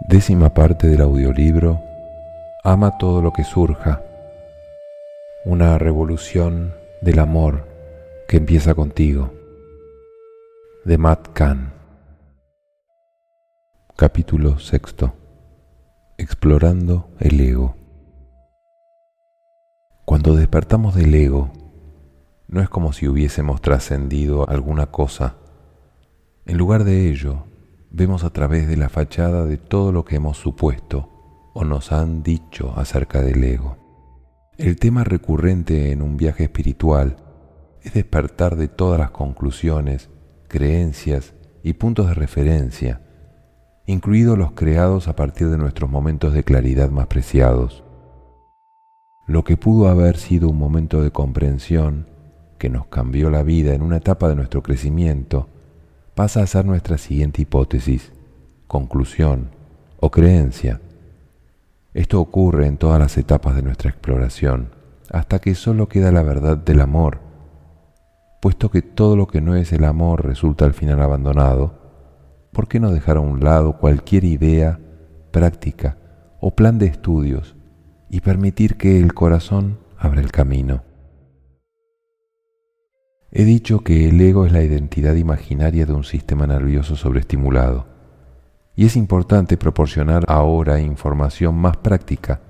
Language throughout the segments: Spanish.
Décima parte del audiolibro Ama todo lo que surja. Una revolución del amor que empieza contigo. De Matt Kahn. Capítulo sexto. Explorando el ego. Cuando despertamos del ego, no es como si hubiésemos trascendido alguna cosa. En lugar de ello, vemos a través de la fachada de todo lo que hemos supuesto o nos han dicho acerca del ego. El tema recurrente en un viaje espiritual es despertar de todas las conclusiones, creencias y puntos de referencia, incluidos los creados a partir de nuestros momentos de claridad más preciados. Lo que pudo haber sido un momento de comprensión que nos cambió la vida en una etapa de nuestro crecimiento, pasa a ser nuestra siguiente hipótesis, conclusión o creencia. Esto ocurre en todas las etapas de nuestra exploración, hasta que solo queda la verdad del amor, puesto que todo lo que no es el amor resulta al final abandonado, ¿por qué no dejar a un lado cualquier idea, práctica o plan de estudios y permitir que el corazón abra el camino? He dicho que el ego es la identidad imaginaria de un sistema nervioso sobreestimulado, y es importante proporcionar ahora información más práctica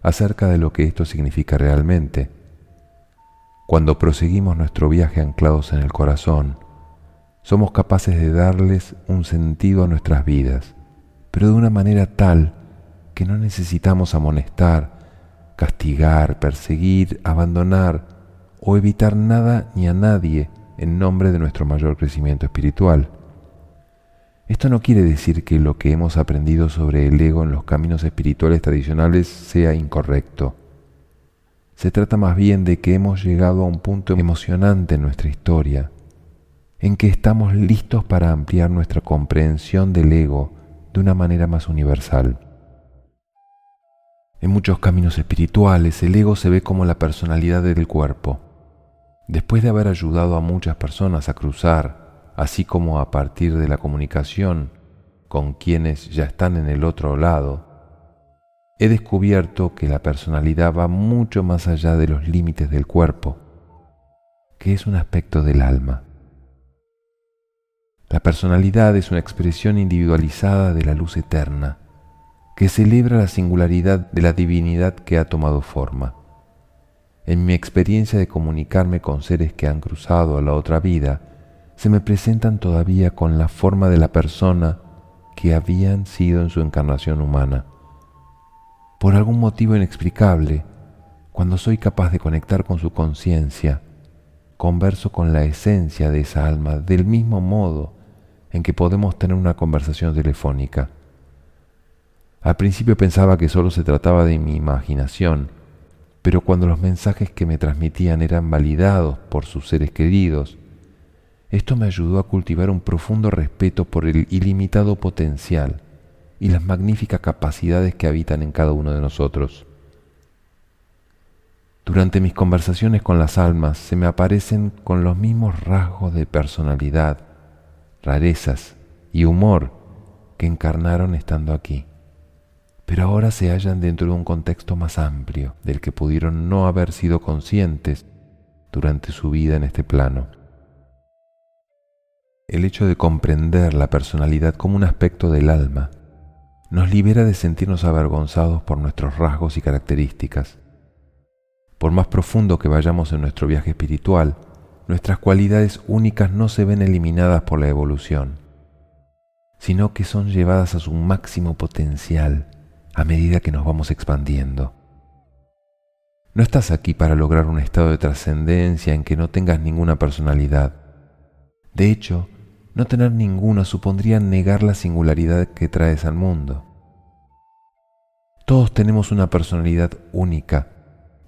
acerca de lo que esto significa realmente. Cuando proseguimos nuestro viaje anclados en el corazón, somos capaces de darles un sentido a nuestras vidas, pero de una manera tal que no necesitamos amonestar, castigar, perseguir, abandonar, o evitar nada ni a nadie en nombre de nuestro mayor crecimiento espiritual. Esto no quiere decir que lo que hemos aprendido sobre el ego en los caminos espirituales tradicionales sea incorrecto. Se trata más bien de que hemos llegado a un punto emocionante en nuestra historia, en que estamos listos para ampliar nuestra comprensión del ego de una manera más universal. En muchos caminos espirituales el ego se ve como la personalidad del cuerpo, Después de haber ayudado a muchas personas a cruzar, así como a partir de la comunicación con quienes ya están en el otro lado, he descubierto que la personalidad va mucho más allá de los límites del cuerpo, que es un aspecto del alma. La personalidad es una expresión individualizada de la luz eterna, que celebra la singularidad de la divinidad que ha tomado forma. En mi experiencia de comunicarme con seres que han cruzado a la otra vida, se me presentan todavía con la forma de la persona que habían sido en su encarnación humana. Por algún motivo inexplicable, cuando soy capaz de conectar con su conciencia, converso con la esencia de esa alma del mismo modo en que podemos tener una conversación telefónica. Al principio pensaba que solo se trataba de mi imaginación, pero cuando los mensajes que me transmitían eran validados por sus seres queridos, esto me ayudó a cultivar un profundo respeto por el ilimitado potencial y las magníficas capacidades que habitan en cada uno de nosotros. Durante mis conversaciones con las almas se me aparecen con los mismos rasgos de personalidad, rarezas y humor que encarnaron estando aquí pero ahora se hallan dentro de un contexto más amplio del que pudieron no haber sido conscientes durante su vida en este plano. El hecho de comprender la personalidad como un aspecto del alma nos libera de sentirnos avergonzados por nuestros rasgos y características. Por más profundo que vayamos en nuestro viaje espiritual, nuestras cualidades únicas no se ven eliminadas por la evolución, sino que son llevadas a su máximo potencial a medida que nos vamos expandiendo. No estás aquí para lograr un estado de trascendencia en que no tengas ninguna personalidad. De hecho, no tener ninguna supondría negar la singularidad que traes al mundo. Todos tenemos una personalidad única,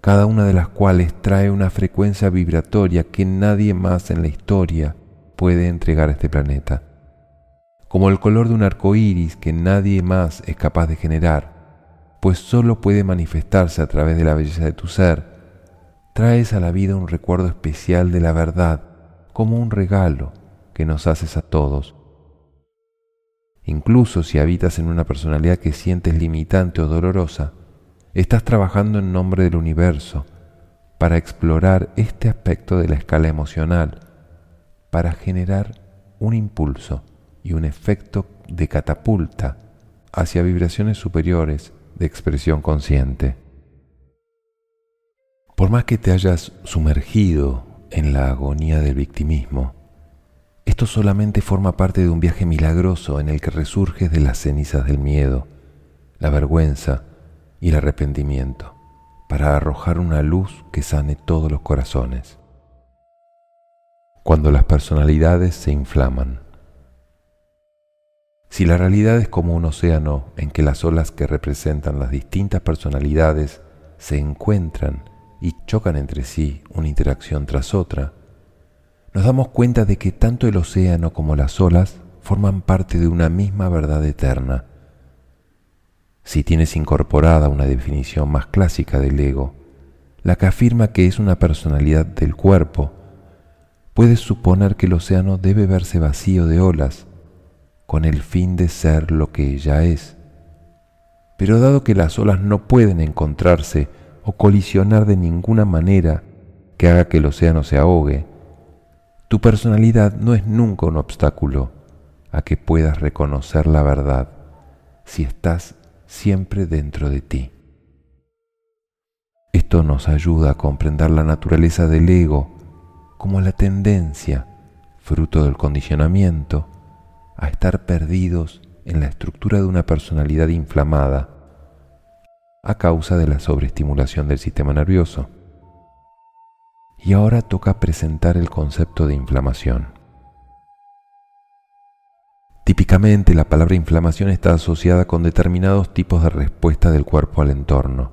cada una de las cuales trae una frecuencia vibratoria que nadie más en la historia puede entregar a este planeta. Como el color de un arco iris que nadie más es capaz de generar, pues solo puede manifestarse a través de la belleza de tu ser, traes a la vida un recuerdo especial de la verdad como un regalo que nos haces a todos. Incluso si habitas en una personalidad que sientes limitante o dolorosa, estás trabajando en nombre del universo para explorar este aspecto de la escala emocional, para generar un impulso y un efecto de catapulta hacia vibraciones superiores de expresión consciente. Por más que te hayas sumergido en la agonía del victimismo, esto solamente forma parte de un viaje milagroso en el que resurges de las cenizas del miedo, la vergüenza y el arrepentimiento, para arrojar una luz que sane todos los corazones. Cuando las personalidades se inflaman, si la realidad es como un océano en que las olas que representan las distintas personalidades se encuentran y chocan entre sí una interacción tras otra, nos damos cuenta de que tanto el océano como las olas forman parte de una misma verdad eterna. Si tienes incorporada una definición más clásica del ego, la que afirma que es una personalidad del cuerpo, puedes suponer que el océano debe verse vacío de olas, con el fin de ser lo que ella es. Pero dado que las olas no pueden encontrarse o colisionar de ninguna manera que haga que el océano se ahogue, tu personalidad no es nunca un obstáculo a que puedas reconocer la verdad si estás siempre dentro de ti. Esto nos ayuda a comprender la naturaleza del ego como la tendencia, fruto del condicionamiento, a estar perdidos en la estructura de una personalidad inflamada a causa de la sobreestimulación del sistema nervioso. Y ahora toca presentar el concepto de inflamación. Típicamente la palabra inflamación está asociada con determinados tipos de respuesta del cuerpo al entorno.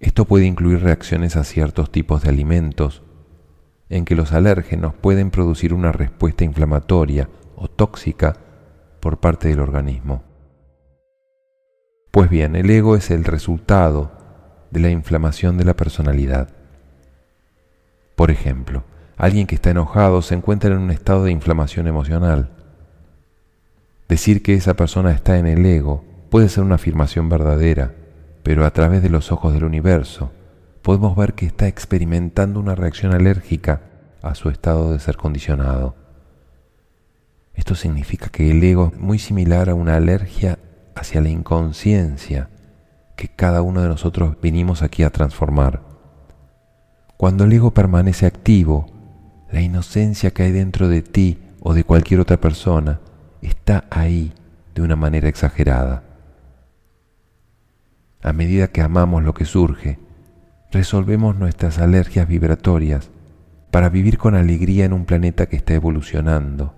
Esto puede incluir reacciones a ciertos tipos de alimentos, en que los alérgenos pueden producir una respuesta inflamatoria o tóxica por parte del organismo. Pues bien, el ego es el resultado de la inflamación de la personalidad. Por ejemplo, alguien que está enojado se encuentra en un estado de inflamación emocional. Decir que esa persona está en el ego puede ser una afirmación verdadera, pero a través de los ojos del universo podemos ver que está experimentando una reacción alérgica a su estado de ser condicionado. Esto significa que el ego es muy similar a una alergia hacia la inconsciencia que cada uno de nosotros vinimos aquí a transformar. Cuando el ego permanece activo, la inocencia que hay dentro de ti o de cualquier otra persona está ahí de una manera exagerada. A medida que amamos lo que surge, resolvemos nuestras alergias vibratorias para vivir con alegría en un planeta que está evolucionando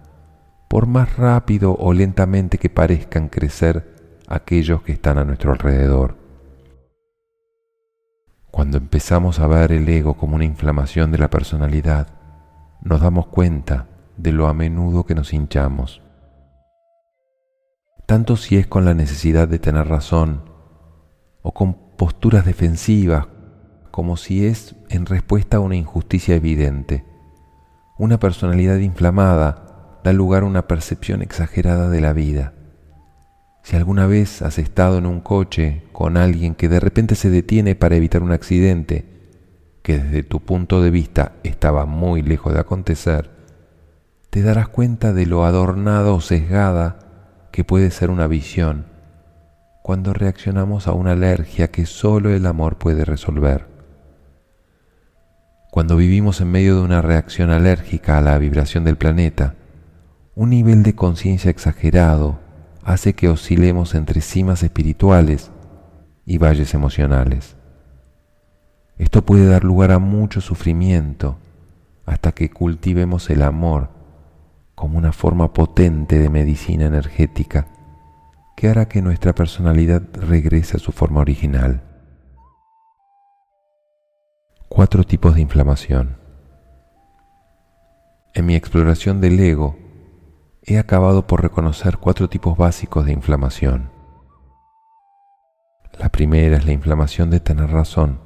por más rápido o lentamente que parezcan crecer aquellos que están a nuestro alrededor. Cuando empezamos a ver el ego como una inflamación de la personalidad, nos damos cuenta de lo a menudo que nos hinchamos. Tanto si es con la necesidad de tener razón o con posturas defensivas, como si es en respuesta a una injusticia evidente. Una personalidad inflamada da lugar a una percepción exagerada de la vida. Si alguna vez has estado en un coche con alguien que de repente se detiene para evitar un accidente, que desde tu punto de vista estaba muy lejos de acontecer, te darás cuenta de lo adornada o sesgada que puede ser una visión cuando reaccionamos a una alergia que solo el amor puede resolver. Cuando vivimos en medio de una reacción alérgica a la vibración del planeta, un nivel de conciencia exagerado hace que oscilemos entre cimas espirituales y valles emocionales. Esto puede dar lugar a mucho sufrimiento hasta que cultivemos el amor como una forma potente de medicina energética que hará que nuestra personalidad regrese a su forma original. Cuatro tipos de inflamación. En mi exploración del ego, he acabado por reconocer cuatro tipos básicos de inflamación. La primera es la inflamación de tener razón.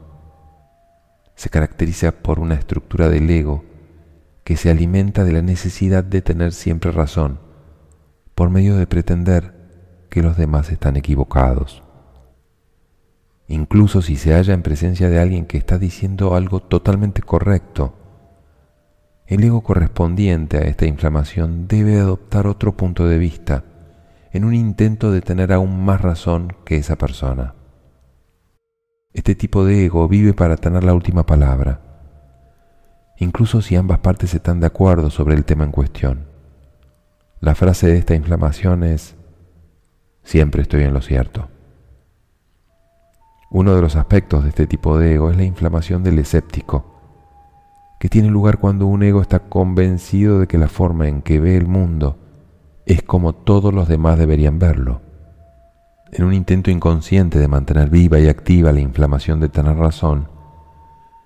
Se caracteriza por una estructura del ego que se alimenta de la necesidad de tener siempre razón, por medio de pretender que los demás están equivocados. Incluso si se halla en presencia de alguien que está diciendo algo totalmente correcto, el ego correspondiente a esta inflamación debe adoptar otro punto de vista en un intento de tener aún más razón que esa persona. Este tipo de ego vive para tener la última palabra, incluso si ambas partes están de acuerdo sobre el tema en cuestión. La frase de esta inflamación es, siempre estoy en lo cierto. Uno de los aspectos de este tipo de ego es la inflamación del escéptico, que tiene lugar cuando un ego está convencido de que la forma en que ve el mundo es como todos los demás deberían verlo. En un intento inconsciente de mantener viva y activa la inflamación de tener razón,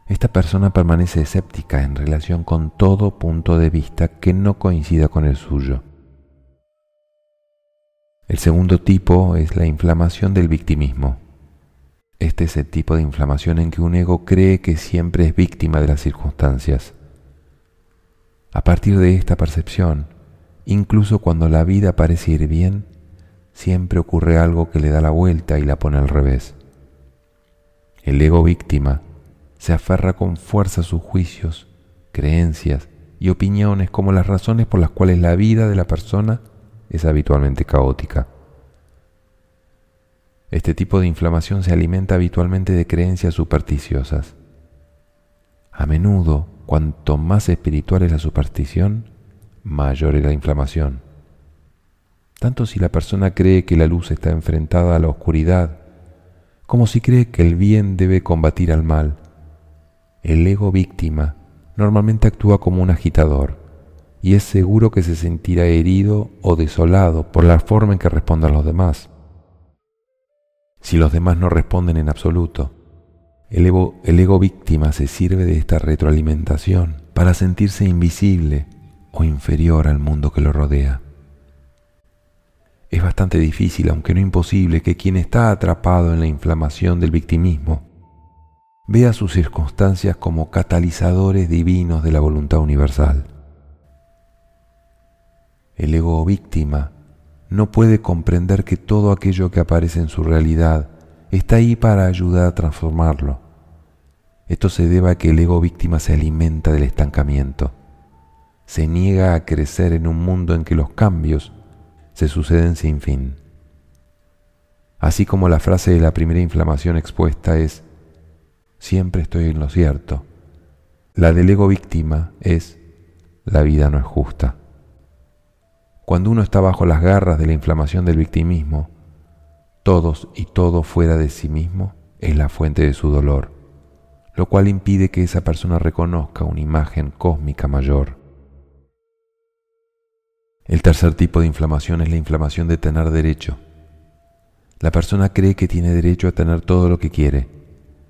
esta persona permanece escéptica en relación con todo punto de vista que no coincida con el suyo. El segundo tipo es la inflamación del victimismo. Este es el tipo de inflamación en que un ego cree que siempre es víctima de las circunstancias. A partir de esta percepción, Incluso cuando la vida parece ir bien, siempre ocurre algo que le da la vuelta y la pone al revés. El ego víctima se aferra con fuerza a sus juicios, creencias y opiniones como las razones por las cuales la vida de la persona es habitualmente caótica. Este tipo de inflamación se alimenta habitualmente de creencias supersticiosas. A menudo, cuanto más espiritual es la superstición, mayor es la inflamación. Tanto si la persona cree que la luz está enfrentada a la oscuridad, como si cree que el bien debe combatir al mal. El ego víctima normalmente actúa como un agitador y es seguro que se sentirá herido o desolado por la forma en que respondan los demás. Si los demás no responden en absoluto, el ego, víctima se sirve de esta retroalimentación para sentirse invisible o inferior al mundo que lo rodea. Es bastante difícil, aunque no imposible, que quien está atrapado en la inflamación del victimismo vea sus circunstancias como catalizadores divinos de la voluntad universal. El ego víctima no puede comprender que todo aquello que aparece en su realidad está ahí para ayudar a transformarlo. Esto se debe a que el ego víctima se alimenta del estancamiento se niega a crecer en un mundo en que los cambios se suceden sin fin. Así como la frase de la primera inflamación expuesta es, siempre estoy en lo cierto, la del ego víctima es, la vida no es justa. Cuando uno está bajo las garras de la inflamación del victimismo, todos y todo fuera de sí mismo es la fuente de su dolor, lo cual impide que esa persona reconozca una imagen cósmica mayor. El tercer tipo de inflamación es la inflamación de tener derecho. La persona cree que tiene derecho a tener todo lo que quiere,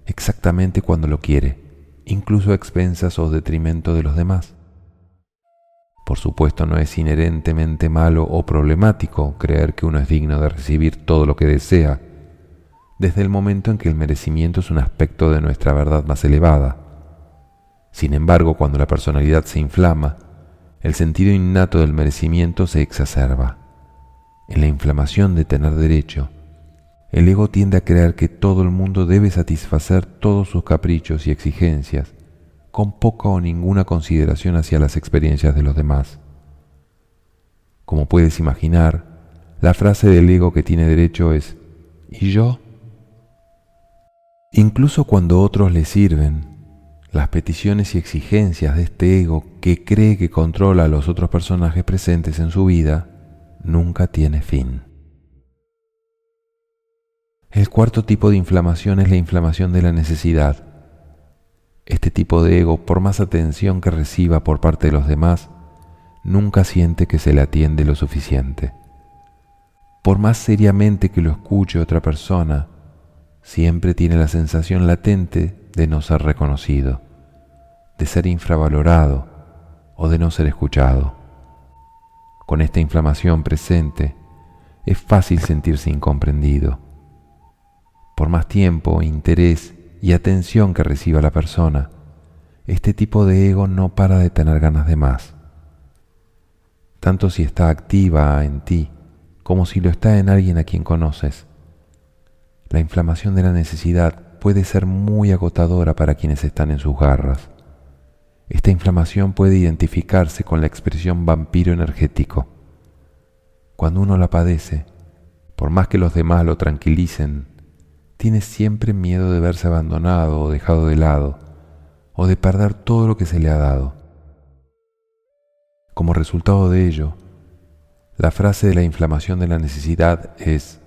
exactamente cuando lo quiere, incluso a expensas o detrimento de los demás. Por supuesto no es inherentemente malo o problemático creer que uno es digno de recibir todo lo que desea, desde el momento en que el merecimiento es un aspecto de nuestra verdad más elevada. Sin embargo, cuando la personalidad se inflama, el sentido innato del merecimiento se exacerba. En la inflamación de tener derecho, el ego tiende a creer que todo el mundo debe satisfacer todos sus caprichos y exigencias, con poca o ninguna consideración hacia las experiencias de los demás. Como puedes imaginar, la frase del ego que tiene derecho es ¿y yo? Incluso cuando otros le sirven, las peticiones y exigencias de este ego que cree que controla a los otros personajes presentes en su vida nunca tiene fin. El cuarto tipo de inflamación es la inflamación de la necesidad. Este tipo de ego, por más atención que reciba por parte de los demás, nunca siente que se le atiende lo suficiente. Por más seriamente que lo escuche otra persona, siempre tiene la sensación latente de no ser reconocido, de ser infravalorado o de no ser escuchado. Con esta inflamación presente, es fácil sentirse incomprendido. Por más tiempo, interés y atención que reciba la persona, este tipo de ego no para de tener ganas de más. tanto si está activa en ti como si lo está en alguien a quien conoces. La inflamación de la necesidad puede ser muy agotadora para quienes están en sus garras. Esta inflamación puede identificarse con la expresión vampiro energético. Cuando uno la padece, por más que los demás lo tranquilicen, tiene siempre miedo de verse abandonado o dejado de lado, o de perder todo lo que se le ha dado. Como resultado de ello, la frase de la inflamación de la necesidad es,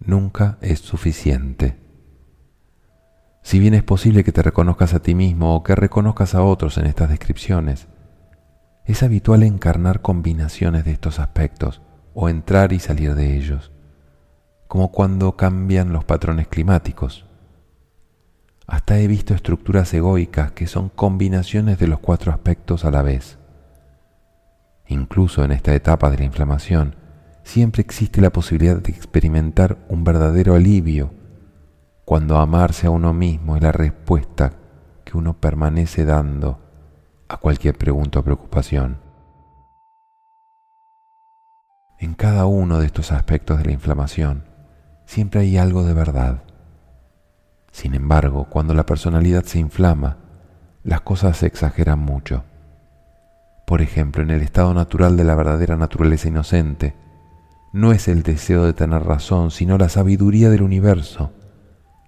nunca es suficiente. Si bien es posible que te reconozcas a ti mismo o que reconozcas a otros en estas descripciones, es habitual encarnar combinaciones de estos aspectos o entrar y salir de ellos, como cuando cambian los patrones climáticos. Hasta he visto estructuras egoicas que son combinaciones de los cuatro aspectos a la vez. Incluso en esta etapa de la inflamación, siempre existe la posibilidad de experimentar un verdadero alivio cuando amarse a uno mismo es la respuesta que uno permanece dando a cualquier pregunta o preocupación. En cada uno de estos aspectos de la inflamación siempre hay algo de verdad. Sin embargo, cuando la personalidad se inflama, las cosas se exageran mucho. Por ejemplo, en el estado natural de la verdadera naturaleza inocente, no es el deseo de tener razón, sino la sabiduría del universo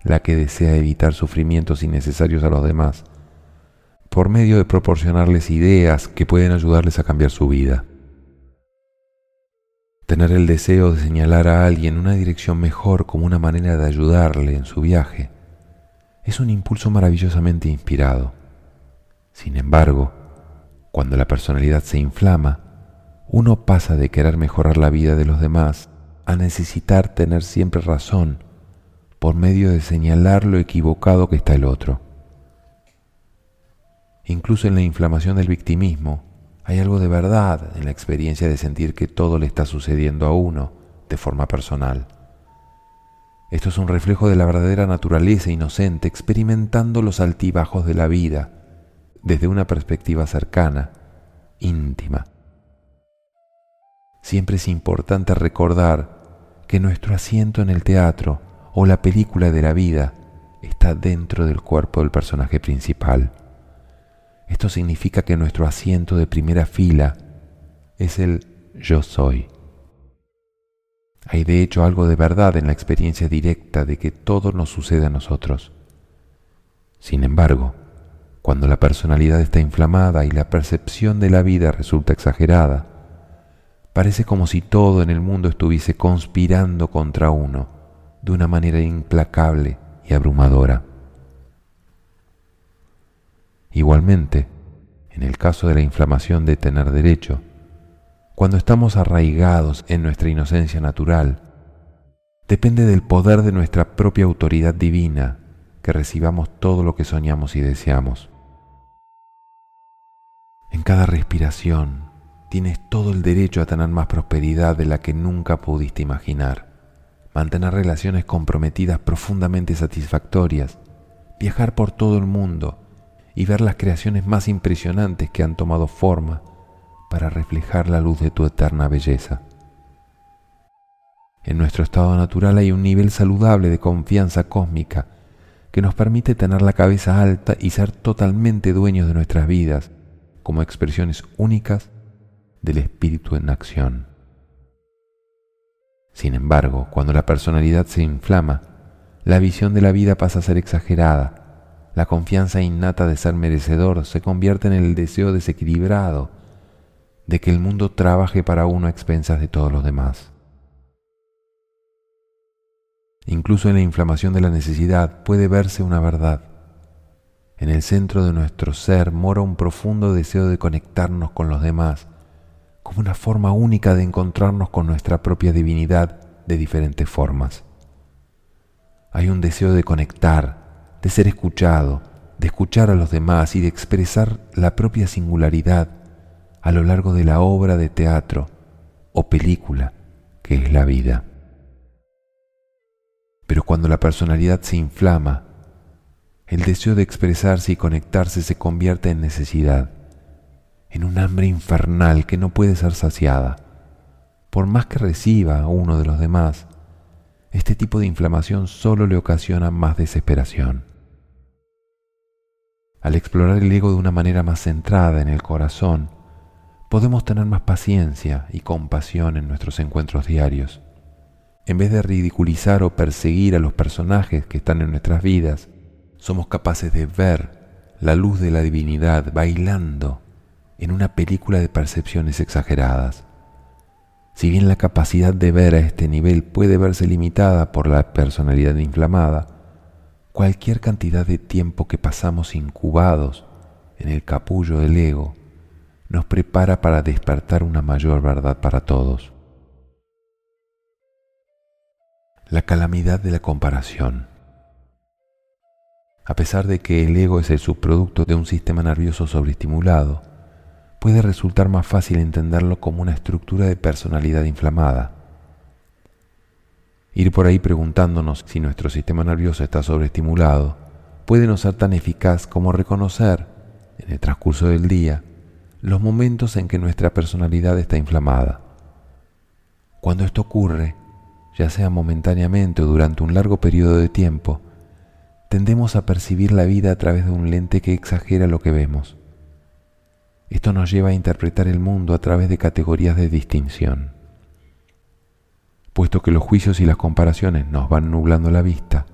la que desea evitar sufrimientos innecesarios a los demás, por medio de proporcionarles ideas que pueden ayudarles a cambiar su vida. Tener el deseo de señalar a alguien una dirección mejor como una manera de ayudarle en su viaje es un impulso maravillosamente inspirado. Sin embargo, cuando la personalidad se inflama, uno pasa de querer mejorar la vida de los demás a necesitar tener siempre razón por medio de señalar lo equivocado que está el otro. Incluso en la inflamación del victimismo hay algo de verdad en la experiencia de sentir que todo le está sucediendo a uno de forma personal. Esto es un reflejo de la verdadera naturaleza inocente experimentando los altibajos de la vida desde una perspectiva cercana, íntima. Siempre es importante recordar que nuestro asiento en el teatro o la película de la vida está dentro del cuerpo del personaje principal. Esto significa que nuestro asiento de primera fila es el yo soy. Hay de hecho algo de verdad en la experiencia directa de que todo nos sucede a nosotros. Sin embargo, cuando la personalidad está inflamada y la percepción de la vida resulta exagerada, parece como si todo en el mundo estuviese conspirando contra uno de una manera implacable y abrumadora. Igualmente, en el caso de la inflamación de tener derecho, cuando estamos arraigados en nuestra inocencia natural, depende del poder de nuestra propia autoridad divina que recibamos todo lo que soñamos y deseamos. En cada respiración tienes todo el derecho a tener más prosperidad de la que nunca pudiste imaginar mantener relaciones comprometidas profundamente satisfactorias, viajar por todo el mundo y ver las creaciones más impresionantes que han tomado forma para reflejar la luz de tu eterna belleza. En nuestro estado natural hay un nivel saludable de confianza cósmica que nos permite tener la cabeza alta y ser totalmente dueños de nuestras vidas como expresiones únicas del espíritu en acción. Sin embargo, cuando la personalidad se inflama, la visión de la vida pasa a ser exagerada, la confianza innata de ser merecedor se convierte en el deseo desequilibrado de que el mundo trabaje para uno a expensas de todos los demás. Incluso en la inflamación de la necesidad puede verse una verdad. En el centro de nuestro ser mora un profundo deseo de conectarnos con los demás como una forma única de encontrarnos con nuestra propia divinidad de diferentes formas. Hay un deseo de conectar, de ser escuchado, de escuchar a los demás y de expresar la propia singularidad a lo largo de la obra de teatro o película que es la vida. Pero cuando la personalidad se inflama, el deseo de expresarse y conectarse se convierte en necesidad en un hambre infernal que no puede ser saciada. Por más que reciba a uno de los demás, este tipo de inflamación solo le ocasiona más desesperación. Al explorar el ego de una manera más centrada en el corazón, podemos tener más paciencia y compasión en nuestros encuentros diarios. En vez de ridiculizar o perseguir a los personajes que están en nuestras vidas, somos capaces de ver la luz de la divinidad bailando en una película de percepciones exageradas. Si bien la capacidad de ver a este nivel puede verse limitada por la personalidad inflamada, cualquier cantidad de tiempo que pasamos incubados en el capullo del ego nos prepara para despertar una mayor verdad para todos. La calamidad de la comparación. A pesar de que el ego es el subproducto de un sistema nervioso sobreestimulado, puede resultar más fácil entenderlo como una estructura de personalidad inflamada. Ir por ahí preguntándonos si nuestro sistema nervioso está sobreestimulado puede no ser tan eficaz como reconocer, en el transcurso del día, los momentos en que nuestra personalidad está inflamada. Cuando esto ocurre, ya sea momentáneamente o durante un largo periodo de tiempo, tendemos a percibir la vida a través de un lente que exagera lo que vemos. Esto nos lleva a interpretar el mundo a través de categorías de distinción. Puesto que los juicios y las comparaciones nos van nublando la vista,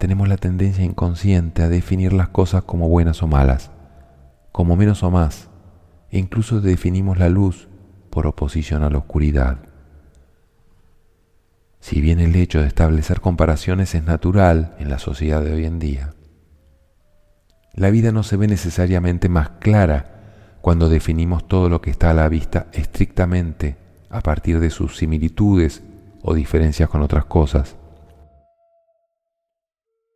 tenemos la tendencia inconsciente a definir las cosas como buenas o malas, como menos o más, e incluso definimos la luz por oposición a la oscuridad. Si bien el hecho de establecer comparaciones es natural en la sociedad de hoy en día, la vida no se ve necesariamente más clara cuando definimos todo lo que está a la vista estrictamente a partir de sus similitudes o diferencias con otras cosas.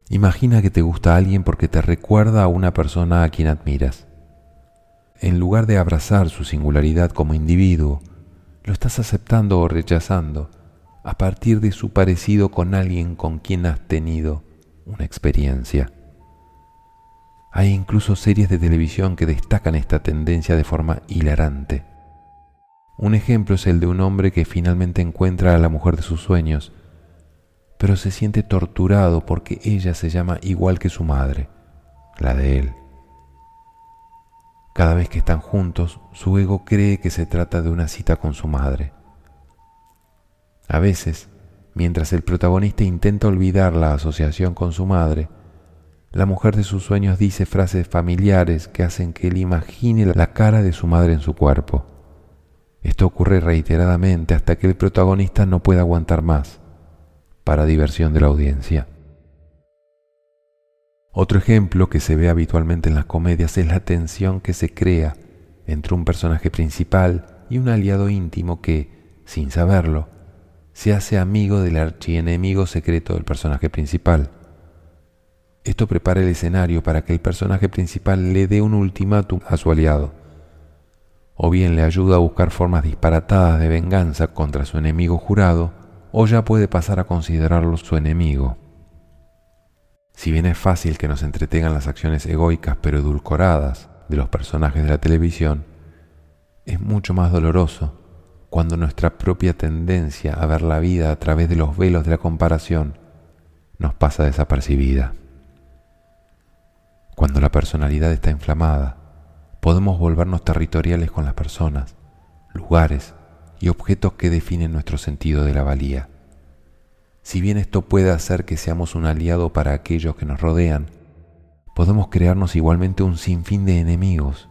Imagina que te gusta alguien porque te recuerda a una persona a quien admiras. En lugar de abrazar su singularidad como individuo, lo estás aceptando o rechazando a partir de su parecido con alguien con quien has tenido una experiencia. Hay incluso series de televisión que destacan esta tendencia de forma hilarante. Un ejemplo es el de un hombre que finalmente encuentra a la mujer de sus sueños, pero se siente torturado porque ella se llama igual que su madre, la de él. Cada vez que están juntos, su ego cree que se trata de una cita con su madre. A veces, mientras el protagonista intenta olvidar la asociación con su madre, la mujer de sus sueños dice frases familiares que hacen que él imagine la cara de su madre en su cuerpo. Esto ocurre reiteradamente hasta que el protagonista no puede aguantar más, para diversión de la audiencia. Otro ejemplo que se ve habitualmente en las comedias es la tensión que se crea entre un personaje principal y un aliado íntimo que, sin saberlo, se hace amigo del archienemigo secreto del personaje principal. Esto prepara el escenario para que el personaje principal le dé un ultimátum a su aliado, o bien le ayuda a buscar formas disparatadas de venganza contra su enemigo jurado, o ya puede pasar a considerarlo su enemigo. Si bien es fácil que nos entretengan las acciones egoicas pero edulcoradas de los personajes de la televisión, es mucho más doloroso cuando nuestra propia tendencia a ver la vida a través de los velos de la comparación nos pasa desapercibida. Cuando la personalidad está inflamada, podemos volvernos territoriales con las personas, lugares y objetos que definen nuestro sentido de la valía. Si bien esto puede hacer que seamos un aliado para aquellos que nos rodean, podemos crearnos igualmente un sinfín de enemigos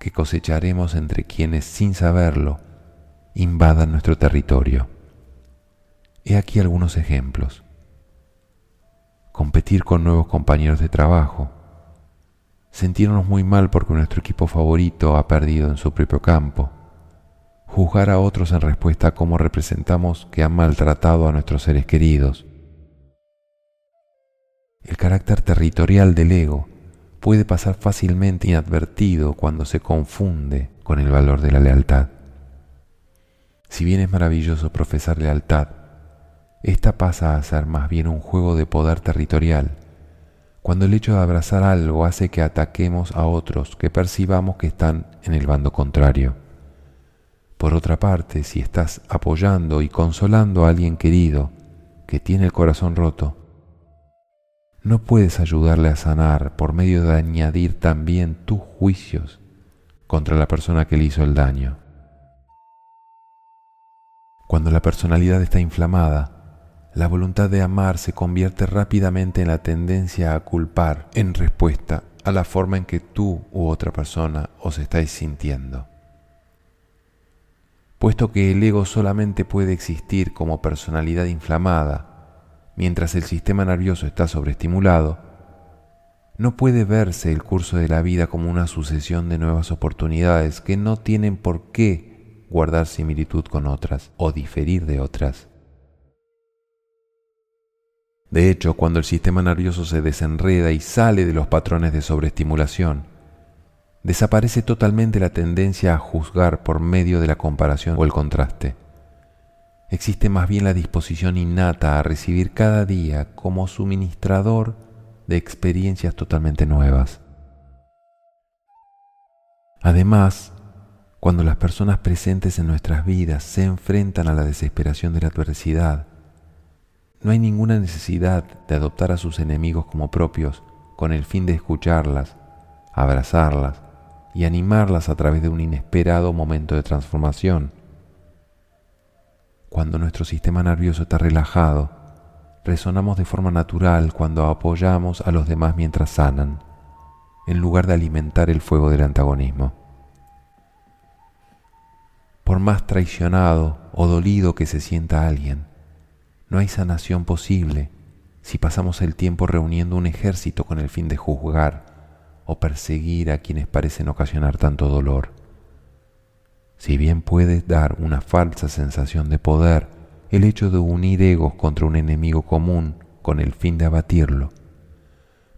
que cosecharemos entre quienes, sin saberlo, invadan nuestro territorio. He aquí algunos ejemplos. Competir con nuevos compañeros de trabajo, sentirnos muy mal porque nuestro equipo favorito ha perdido en su propio campo, juzgar a otros en respuesta a cómo representamos que han maltratado a nuestros seres queridos. El carácter territorial del ego puede pasar fácilmente inadvertido cuando se confunde con el valor de la lealtad. Si bien es maravilloso profesar lealtad, esta pasa a ser más bien un juego de poder territorial cuando el hecho de abrazar algo hace que ataquemos a otros que percibamos que están en el bando contrario. Por otra parte, si estás apoyando y consolando a alguien querido que tiene el corazón roto, no puedes ayudarle a sanar por medio de añadir también tus juicios contra la persona que le hizo el daño. Cuando la personalidad está inflamada, la voluntad de amar se convierte rápidamente en la tendencia a culpar en respuesta a la forma en que tú u otra persona os estáis sintiendo. Puesto que el ego solamente puede existir como personalidad inflamada mientras el sistema nervioso está sobreestimulado, no puede verse el curso de la vida como una sucesión de nuevas oportunidades que no tienen por qué guardar similitud con otras o diferir de otras. De hecho, cuando el sistema nervioso se desenreda y sale de los patrones de sobreestimulación, desaparece totalmente la tendencia a juzgar por medio de la comparación o el contraste existe más bien la disposición innata a recibir cada día como suministrador de experiencias totalmente nuevas. Además, cuando las personas presentes en nuestras vidas se enfrentan a la desesperación de la adversidad, no hay ninguna necesidad de adoptar a sus enemigos como propios con el fin de escucharlas, abrazarlas y animarlas a través de un inesperado momento de transformación cuando nuestro sistema nervioso está relajado, resonamos de forma natural cuando apoyamos a los demás mientras sanan, en lugar de alimentar el fuego del antagonismo. Por más traicionado o dolido que se sienta alguien, no hay sanación posible si pasamos el tiempo reuniendo un ejército con el fin de juzgar o perseguir a quienes parecen ocasionar tanto dolor. Si bien puede dar una falsa sensación de poder, el hecho de unir egos contra un enemigo común con el fin de abatirlo,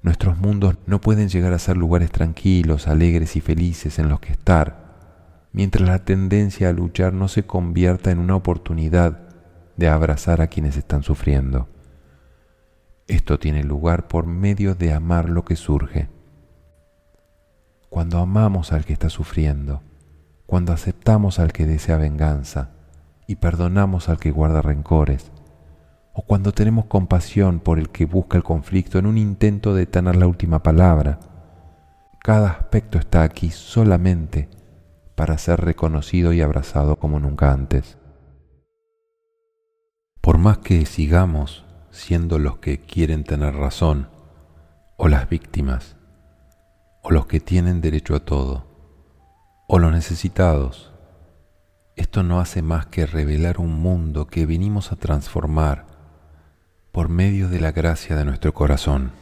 nuestros mundos no pueden llegar a ser lugares tranquilos, alegres y felices en los que estar, mientras la tendencia a luchar no se convierta en una oportunidad de abrazar a quienes están sufriendo. Esto tiene lugar por medio de amar lo que surge. Cuando amamos al que está sufriendo, cuando aceptamos al que desea venganza y perdonamos al que guarda rencores, o cuando tenemos compasión por el que busca el conflicto en un intento de tener la última palabra. Cada aspecto está aquí solamente para ser reconocido y abrazado como nunca antes. Por más que sigamos siendo los que quieren tener razón, o las víctimas, o los que tienen derecho a todo, o los necesitados. Esto no hace más que revelar un mundo que vinimos a transformar por medio de la gracia de nuestro corazón.